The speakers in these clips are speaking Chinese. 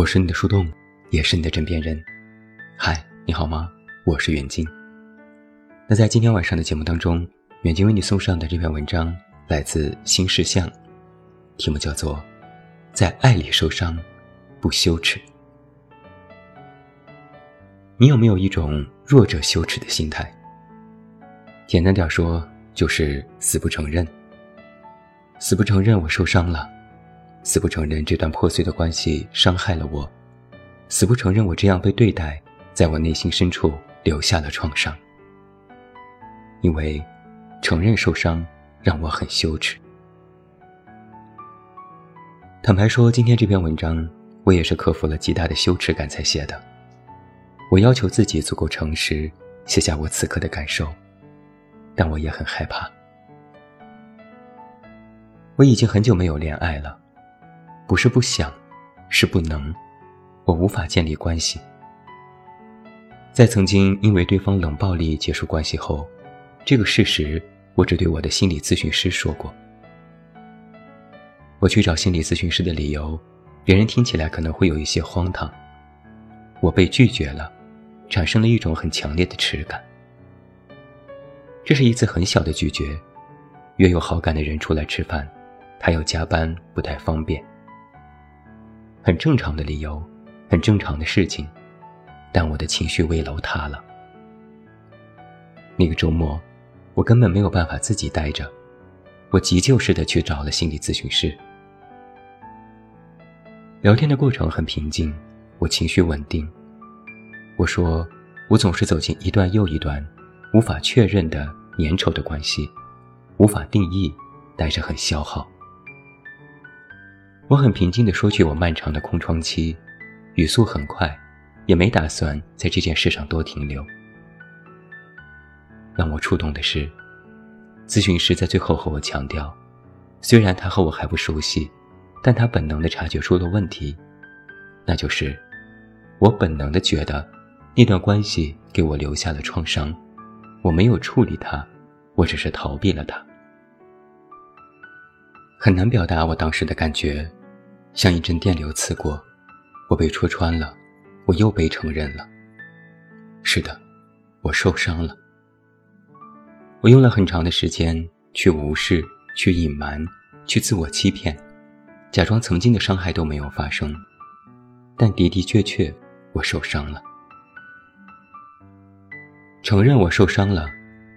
我是你的树洞，也是你的枕边人。嗨，你好吗？我是远近。那在今天晚上的节目当中，远近为你送上的这篇文章来自新事项，题目叫做《在爱里受伤，不羞耻》。你有没有一种弱者羞耻的心态？简单点说，就是死不承认，死不承认我受伤了。死不承认这段破碎的关系伤害了我，死不承认我这样被对待，在我内心深处留下了创伤。因为承认受伤让我很羞耻。坦白说，今天这篇文章我也是克服了极大的羞耻感才写的。我要求自己足够诚实，写下我此刻的感受，但我也很害怕。我已经很久没有恋爱了。不是不想，是不能，我无法建立关系。在曾经因为对方冷暴力结束关系后，这个事实我只对我的心理咨询师说过。我去找心理咨询师的理由，别人听起来可能会有一些荒唐。我被拒绝了，产生了一种很强烈的耻感。这是一次很小的拒绝，约有好感的人出来吃饭，他要加班，不太方便。很正常的理由，很正常的事情，但我的情绪危楼塌了。那个周末，我根本没有办法自己待着，我急救似的去找了心理咨询师。聊天的过程很平静，我情绪稳定。我说，我总是走进一段又一段无法确认的粘稠的关系，无法定义，但是很消耗。我很平静地说去我漫长的空窗期，语速很快，也没打算在这件事上多停留。让我触动的是，咨询师在最后和我强调，虽然他和我还不熟悉，但他本能地察觉出了问题，那就是我本能地觉得那段关系给我留下了创伤，我没有处理它，我只是逃避了它。很难表达我当时的感觉。像一阵电流刺过，我被戳穿了，我又被承认了。是的，我受伤了。我用了很长的时间去无视、去隐瞒、去自我欺骗，假装曾经的伤害都没有发生。但的的确确，我受伤了。承认我受伤了，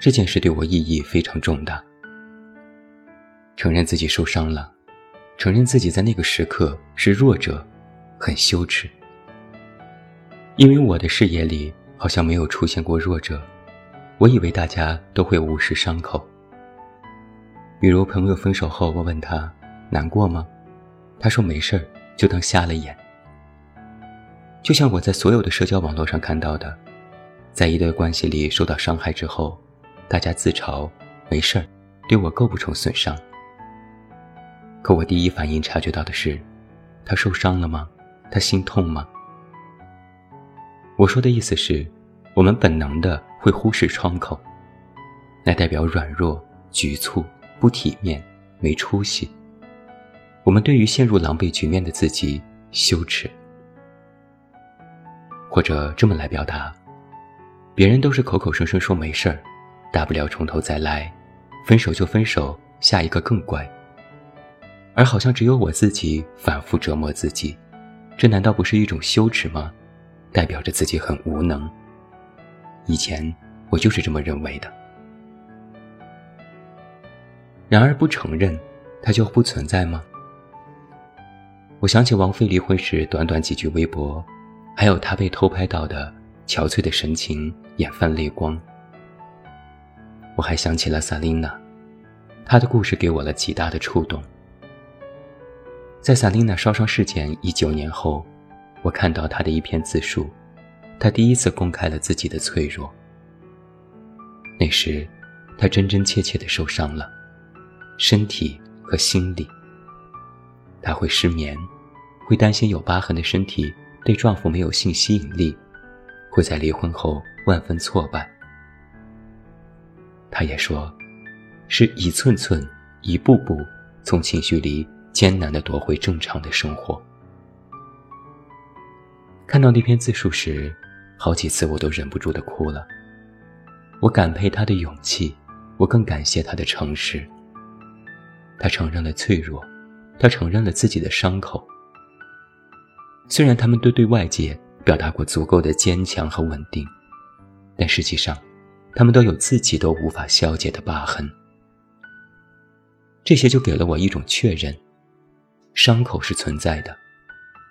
这件事对我意义非常重大。承认自己受伤了。承认自己在那个时刻是弱者，很羞耻，因为我的视野里好像没有出现过弱者。我以为大家都会无视伤口。比如朋友分手后，我问他难过吗？他说没事儿，就当瞎了眼。就像我在所有的社交网络上看到的，在一段关系里受到伤害之后，大家自嘲没事儿，对我构不成损伤。可我第一反应察觉到的是，他受伤了吗？他心痛吗？我说的意思是，我们本能的会忽视窗口，那代表软弱、局促、不体面、没出息。我们对于陷入狼狈局面的自己羞耻，或者这么来表达：别人都是口口声声说没事儿，大不了从头再来，分手就分手，下一个更乖。而好像只有我自己反复折磨自己，这难道不是一种羞耻吗？代表着自己很无能。以前我就是这么认为的。然而不承认，它就不存在吗？我想起王菲离婚时短短几句微博，还有她被偷拍到的憔悴的神情，眼泛泪光。我还想起了萨琳娜，她的故事给我了极大的触动。在萨琳娜烧伤事件一九年后，我看到她的一篇自述，她第一次公开了自己的脆弱。那时，她真真切切的受伤了，身体和心理。她会失眠，会担心有疤痕的身体对丈夫没有性吸引力，会在离婚后万分挫败。她也说，是一寸寸、一步步从情绪里。艰难地夺回正常的生活。看到那篇自述时，好几次我都忍不住的哭了。我感佩他的勇气，我更感谢他的诚实。他承认了脆弱，他承认了自己的伤口。虽然他们都对外界表达过足够的坚强和稳定，但实际上，他们都有自己都无法消解的疤痕。这些就给了我一种确认：伤口是存在的，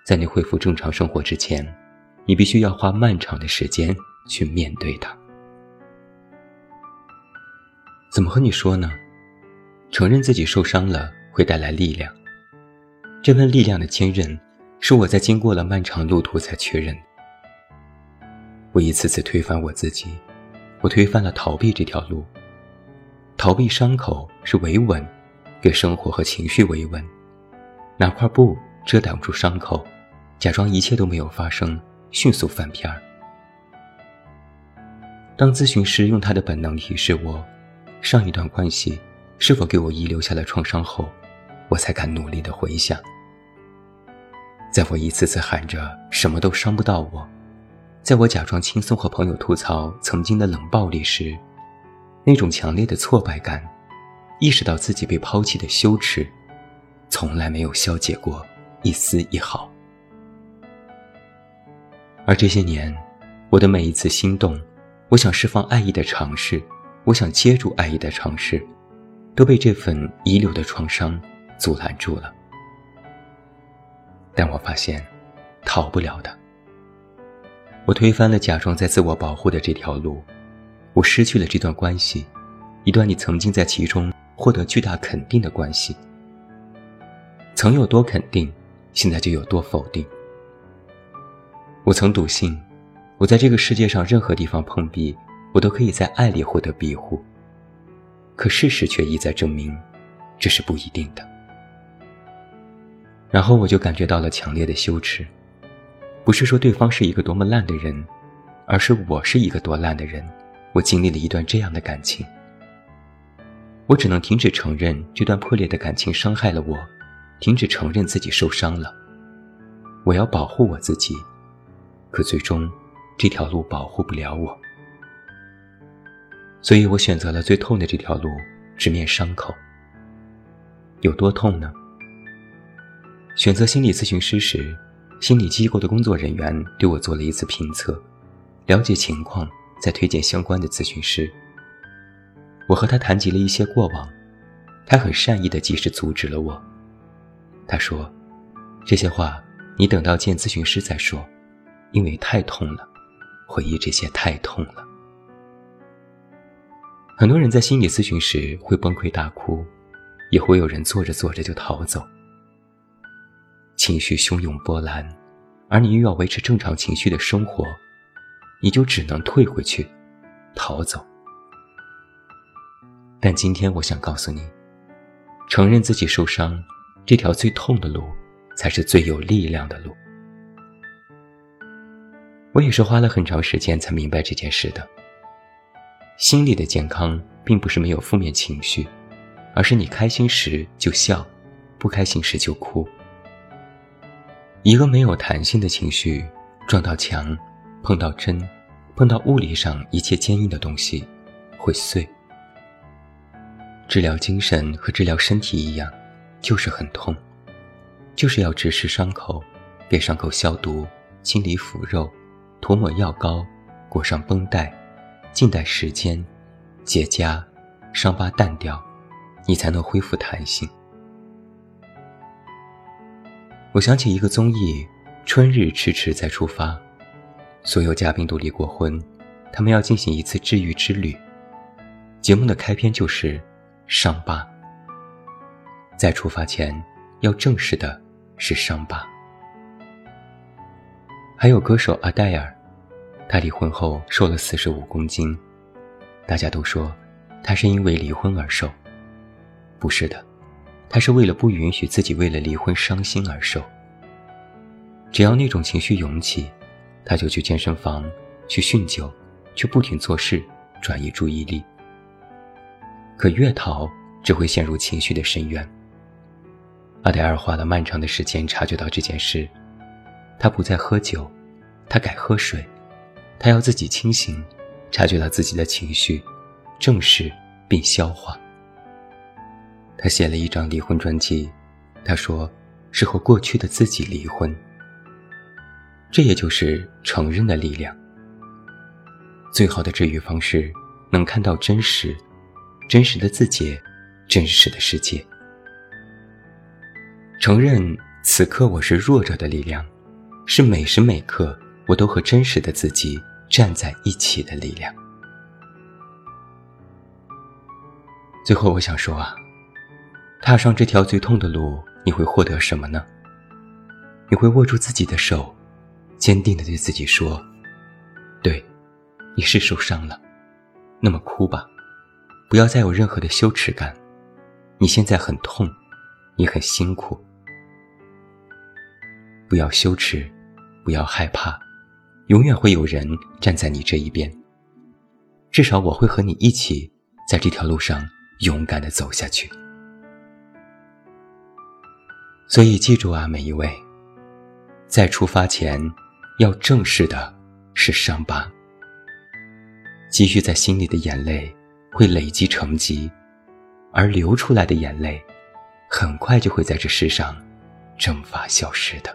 在你恢复正常生活之前，你必须要花漫长的时间去面对它。怎么和你说呢？承认自己受伤了会带来力量，这份力量的坚韧，是我在经过了漫长路途才确认。我一次次推翻我自己，我推翻了逃避这条路。逃避伤口是维稳，给生活和情绪维稳，拿块布遮挡住伤口，假装一切都没有发生，迅速翻篇儿。当咨询师用他的本能提示我，上一段关系。是否给我遗留下了创伤后，我才敢努力的回想。在我一次次喊着什么都伤不到我，在我假装轻松和朋友吐槽曾经的冷暴力时，那种强烈的挫败感，意识到自己被抛弃的羞耻，从来没有消解过一丝一毫。而这些年，我的每一次心动，我想释放爱意的尝试，我想接住爱意的尝试。都被这份遗留的创伤阻拦住了，但我发现，逃不了的。我推翻了假装在自我保护的这条路，我失去了这段关系，一段你曾经在其中获得巨大肯定的关系。曾有多肯定，现在就有多否定。我曾笃信，我在这个世界上任何地方碰壁，我都可以在爱里获得庇护。可事实却一再证明，这是不一定的。然后我就感觉到了强烈的羞耻，不是说对方是一个多么烂的人，而是我是一个多烂的人。我经历了一段这样的感情，我只能停止承认这段破裂的感情伤害了我，停止承认自己受伤了。我要保护我自己，可最终，这条路保护不了我。所以我选择了最痛的这条路，直面伤口。有多痛呢？选择心理咨询师时，心理机构的工作人员对我做了一次评测，了解情况，再推荐相关的咨询师。我和他谈及了一些过往，他很善意的及时阻止了我。他说：“这些话你等到见咨询师再说，因为太痛了，回忆这些太痛了。”很多人在心理咨询时会崩溃大哭，也会有人做着做着就逃走。情绪汹涌波澜，而你又要维持正常情绪的生活，你就只能退回去，逃走。但今天我想告诉你，承认自己受伤，这条最痛的路，才是最有力量的路。我也是花了很长时间才明白这件事的。心理的健康并不是没有负面情绪，而是你开心时就笑，不开心时就哭。一个没有弹性的情绪，撞到墙，碰到针，碰到物理上一切坚硬的东西，会碎。治疗精神和治疗身体一样，就是很痛，就是要直视伤口，给伤口消毒、清理腐肉、涂抹药膏、裹上绷带。静待时间结痂，伤疤淡掉，你才能恢复弹性。我想起一个综艺《春日迟迟再出发》，所有嘉宾都离过婚，他们要进行一次治愈之旅。节目的开篇就是伤疤，在出发前要正视的是伤疤。还有歌手阿黛尔。她离婚后瘦了四十五公斤，大家都说她是因为离婚而瘦，不是的，他是为了不允许自己为了离婚伤心而瘦。只要那种情绪涌起，他就去健身房，去酗酒，去不停做事，转移注意力。可越逃，只会陷入情绪的深渊。阿黛尔花了漫长的时间察觉到这件事，他不再喝酒。他改喝水，他要自己清醒，察觉到自己的情绪，正视并消化。他写了一张离婚专辑，他说是和过去的自己离婚。这也就是承认的力量。最好的治愈方式，能看到真实，真实的自己，真实的世界。承认此刻我是弱者的力量，是每时每刻我都和真实的自己站在一起的力量。最后，我想说啊，踏上这条最痛的路，你会获得什么呢？你会握住自己的手，坚定的对自己说：“对。”你是受伤了，那么哭吧，不要再有任何的羞耻感。你现在很痛，你很辛苦，不要羞耻，不要害怕，永远会有人站在你这一边。至少我会和你一起在这条路上勇敢的走下去。所以记住啊，每一位，在出发前要正视的是伤疤。积蓄在心里的眼泪会累积成疾，而流出来的眼泪，很快就会在这世上蒸发消失的。